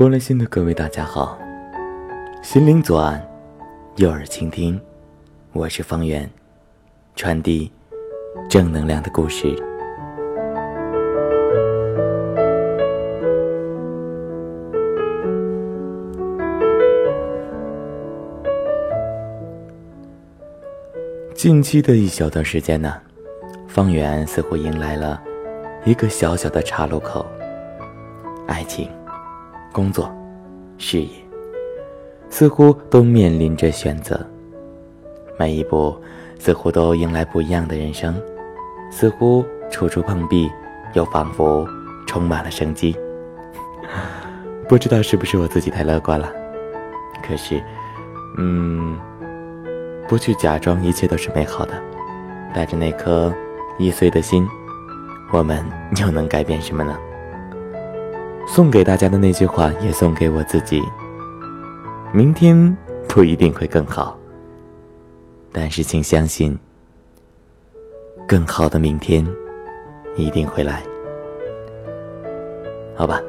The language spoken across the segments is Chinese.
玻璃心的各位，大家好，心灵左岸，右耳倾听，我是方圆，传递正能量的故事。近期的一小段时间呢，方圆似乎迎来了一个小小的岔路口，爱情。工作、事业，似乎都面临着选择。每一步，似乎都迎来不一样的人生，似乎处处碰壁，又仿佛充满了生机。不知道是不是我自己太乐观了？可是，嗯，不去假装一切都是美好的，带着那颗易碎的心，我们又能改变什么呢？送给大家的那句话，也送给我自己。明天不一定会更好，但是请相信，更好的明天一定会来。好吧，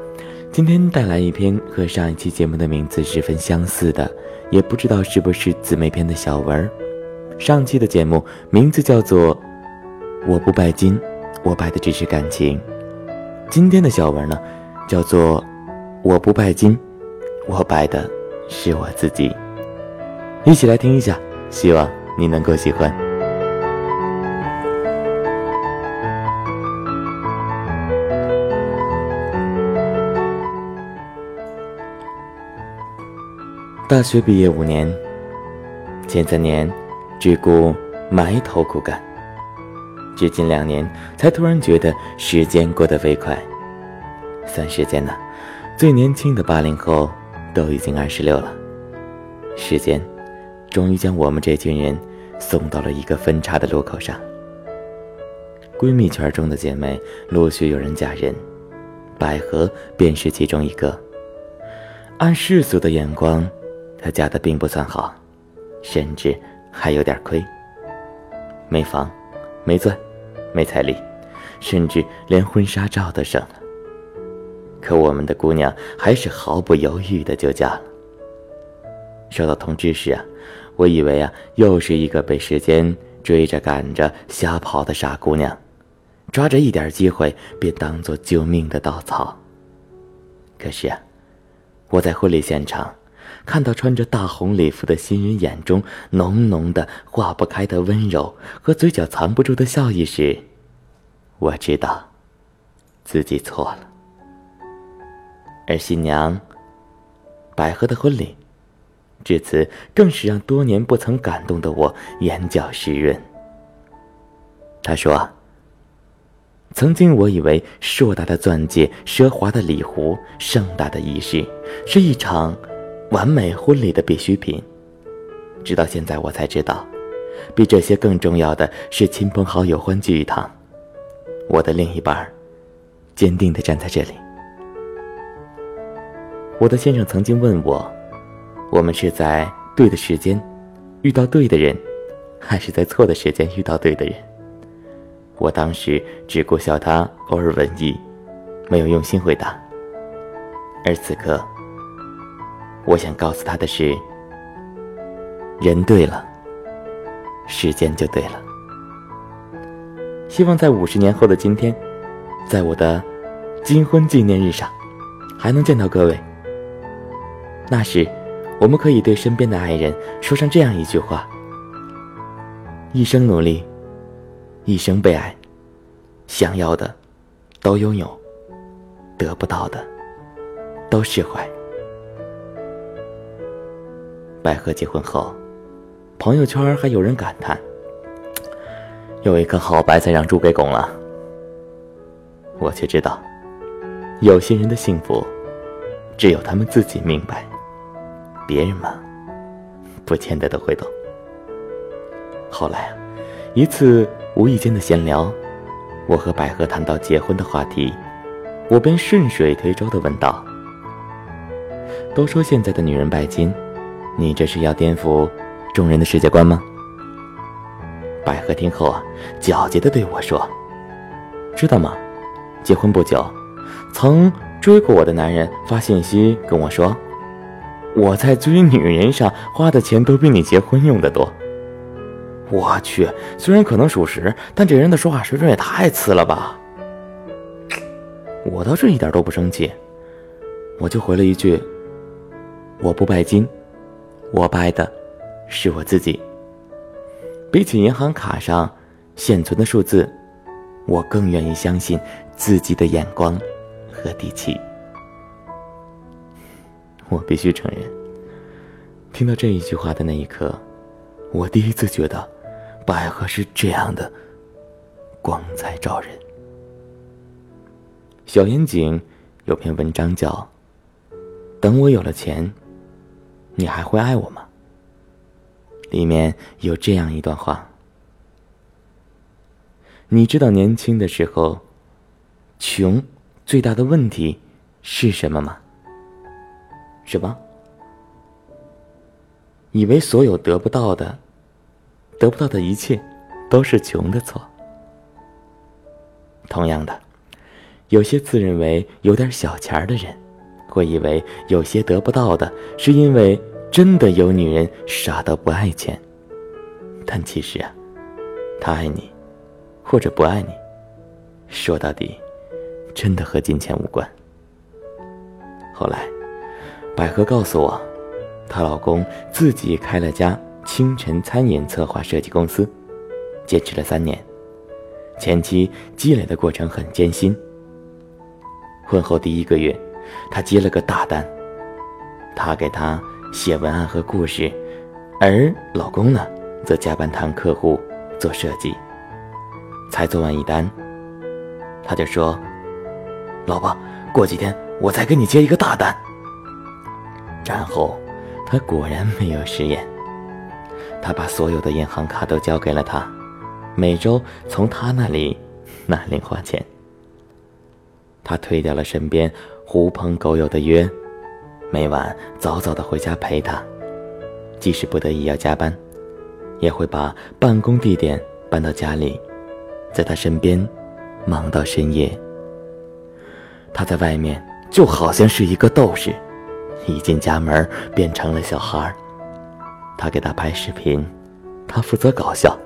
今天带来一篇和上一期节目的名字十分相似的，也不知道是不是姊妹篇的小文。上期的节目名字叫做《我不拜金，我拜的只是感情》。今天的小文呢？叫做“我不拜金，我拜的是我自己”。一起来听一下，希望你能够喜欢。大学毕业五年，前三年只顾埋头苦干，至今两年才突然觉得时间过得飞快。算时间呢，最年轻的八零后都已经二十六了。时间，终于将我们这群人送到了一个分叉的路口上。闺蜜圈中的姐妹陆续有人嫁人，百合便是其中一个。按世俗的眼光，她嫁的并不算好，甚至还有点亏。没房，没钻，没彩礼，甚至连婚纱照都省了。可我们的姑娘还是毫不犹豫的就嫁了。收到通知时啊，我以为啊又是一个被时间追着赶着瞎跑的傻姑娘，抓着一点机会便当做救命的稻草。可是啊，我在婚礼现场看到穿着大红礼服的新人眼中浓浓的化不开的温柔和嘴角藏不住的笑意时，我知道自己错了。而新娘百合的婚礼，至此更是让多年不曾感动的我眼角湿润。他说：“曾经我以为硕大的钻戒、奢华的礼服、盛大的仪式，是一场完美婚礼的必需品。直到现在，我才知道，比这些更重要的是亲朋好友欢聚一堂。我的另一半，坚定的站在这里。”我的先生曾经问我：“我们是在对的时间遇到对的人，还是在错的时间遇到对的人？”我当时只顾笑他偶尔文艺，没有用心回答。而此刻，我想告诉他的是：人对了，时间就对了。希望在五十年后的今天，在我的金婚纪念日上，还能见到各位。那时，我们可以对身边的爱人说上这样一句话：一生努力，一生被爱，想要的都拥有，得不到的都释怀。百合结婚后，朋友圈还有人感叹：“有一颗好白菜让猪给拱了。”我却知道，有些人的幸福，只有他们自己明白。别人嘛，不见得都会懂。后来啊，一次无意间的闲聊，我和百合谈到结婚的话题，我便顺水推舟的问道：“都说现在的女人拜金，你这是要颠覆众人的世界观吗？”百合听后啊，狡黠的对我说：“知道吗？结婚不久，曾追过我的男人发信息跟我说：“我在追女人上花的钱都比你结婚用的多。”我去，虽然可能属实，但这人的说话水准也太次了吧！我倒是一点都不生气，我就回了一句：“我不拜金，我拜的是我自己。比起银行卡上现存的数字，我更愿意相信自己的眼光和底气。”我必须承认，听到这一句话的那一刻，我第一次觉得。百合是这样的，光彩照人。小严谨有篇文章叫《等我有了钱，你还会爱我吗》。里面有这样一段话：你知道年轻的时候，穷最大的问题是什么吗？什么？以为所有得不到的。得不到的一切，都是穷的错。同样的，有些自认为有点小钱儿的人，会以为有些得不到的，是因为真的有女人傻到不爱钱。但其实啊，他爱你，或者不爱你，说到底，真的和金钱无关。后来，百合告诉我，她老公自己开了家。清晨餐饮策划设计公司，坚持了三年，前期积累的过程很艰辛。婚后第一个月，她接了个大单，他给她写文案和故事，而老公呢，则加班谈客户、做设计。才做完一单，他就说：“老婆，过几天我再给你接一个大单。”然后，他果然没有食言。他把所有的银行卡都交给了他，每周从他那里拿零花钱。他推掉了身边狐朋狗友的约，每晚早早的回家陪他，即使不得已要加班，也会把办公地点搬到家里，在他身边忙到深夜。他在外面就好像是一个斗士，一进家门变成了小孩。他给他拍视频，他负责搞笑，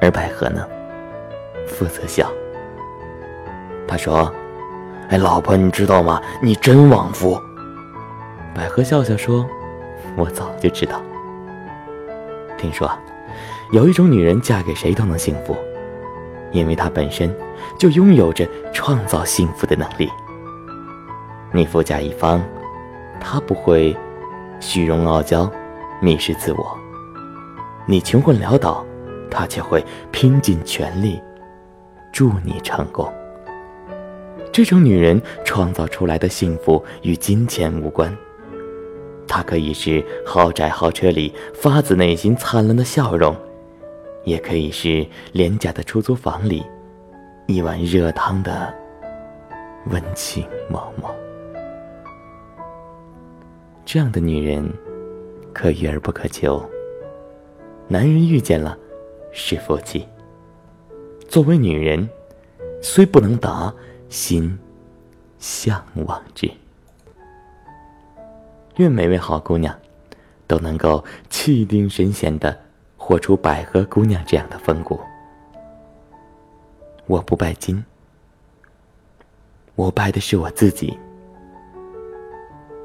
而百合呢，负责笑。他说：“哎，老婆，你知道吗？你真旺夫。”百合笑笑说：“我早就知道。听说，有一种女人嫁给谁都能幸福，因为她本身就拥有着创造幸福的能力。你富甲一方，她不会虚荣傲娇。”迷失自我，你穷困潦倒，他却会拼尽全力助你成功。这种女人创造出来的幸福与金钱无关，她可以是豪宅豪车里发自内心灿烂的笑容，也可以是廉价的出租房里一碗热汤的温情脉脉。这样的女人。可遇而不可求。男人遇见了，是福气。作为女人，虽不能达，心向往之。愿每位好姑娘，都能够气定神闲的活出百合姑娘这样的风骨。我不拜金，我拜的是我自己，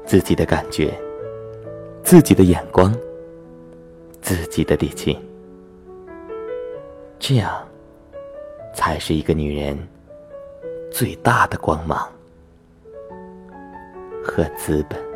自己的感觉。自己的眼光，自己的底气，这样才是一个女人最大的光芒和资本。